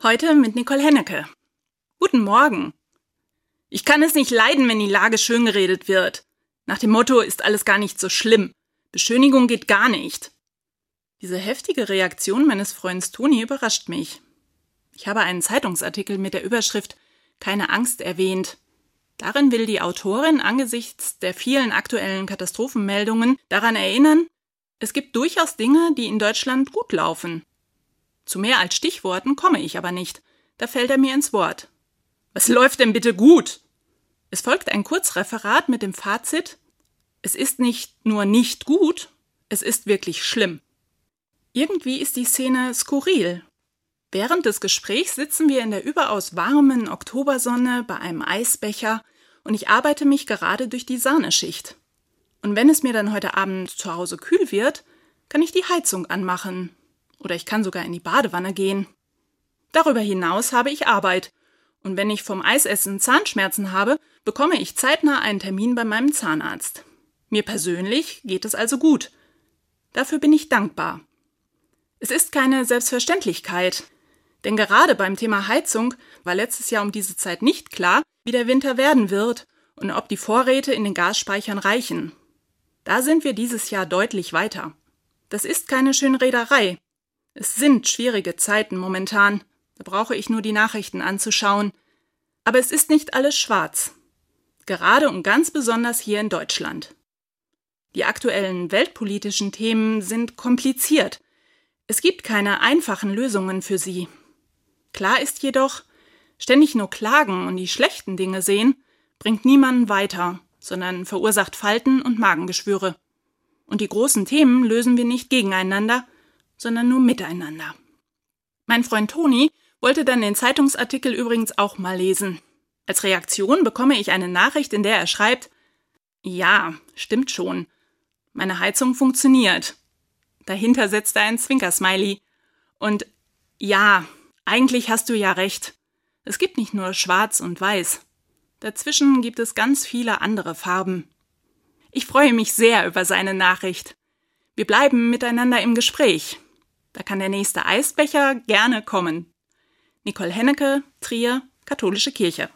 Heute mit Nicole Hennecke. Guten Morgen. Ich kann es nicht leiden, wenn die Lage schön geredet wird. Nach dem Motto ist alles gar nicht so schlimm. Beschönigung geht gar nicht. Diese heftige Reaktion meines Freundes Toni überrascht mich. Ich habe einen Zeitungsartikel mit der Überschrift Keine Angst erwähnt. Darin will die Autorin angesichts der vielen aktuellen Katastrophenmeldungen daran erinnern, es gibt durchaus Dinge, die in Deutschland gut laufen. Zu mehr als Stichworten komme ich aber nicht. Da fällt er mir ins Wort. Was läuft denn bitte gut? Es folgt ein Kurzreferat mit dem Fazit Es ist nicht nur nicht gut, es ist wirklich schlimm. Irgendwie ist die Szene skurril. Während des Gesprächs sitzen wir in der überaus warmen Oktobersonne bei einem Eisbecher und ich arbeite mich gerade durch die Sahneschicht. Und wenn es mir dann heute Abend zu Hause kühl wird, kann ich die Heizung anmachen oder ich kann sogar in die Badewanne gehen. Darüber hinaus habe ich Arbeit. Und wenn ich vom Eisessen Zahnschmerzen habe, bekomme ich zeitnah einen Termin bei meinem Zahnarzt. Mir persönlich geht es also gut. Dafür bin ich dankbar. Es ist keine Selbstverständlichkeit. Denn gerade beim Thema Heizung war letztes Jahr um diese Zeit nicht klar, wie der Winter werden wird und ob die Vorräte in den Gasspeichern reichen. Da sind wir dieses Jahr deutlich weiter. Das ist keine Schönrederei. Es sind schwierige Zeiten momentan, da brauche ich nur die Nachrichten anzuschauen. Aber es ist nicht alles schwarz. Gerade und ganz besonders hier in Deutschland. Die aktuellen weltpolitischen Themen sind kompliziert. Es gibt keine einfachen Lösungen für sie. Klar ist jedoch, ständig nur klagen und die schlechten Dinge sehen, bringt niemanden weiter, sondern verursacht Falten und Magengeschwüre. Und die großen Themen lösen wir nicht gegeneinander, sondern nur miteinander. Mein Freund Toni wollte dann den Zeitungsartikel übrigens auch mal lesen. Als Reaktion bekomme ich eine Nachricht, in der er schreibt, ja, stimmt schon. Meine Heizung funktioniert. Dahinter setzt er ein Zwinkersmiley. Und ja, eigentlich hast du ja recht. Es gibt nicht nur schwarz und weiß. Dazwischen gibt es ganz viele andere Farben. Ich freue mich sehr über seine Nachricht. Wir bleiben miteinander im Gespräch. Da kann der nächste Eisbecher gerne kommen. Nicole Hennecke, Trier, Katholische Kirche.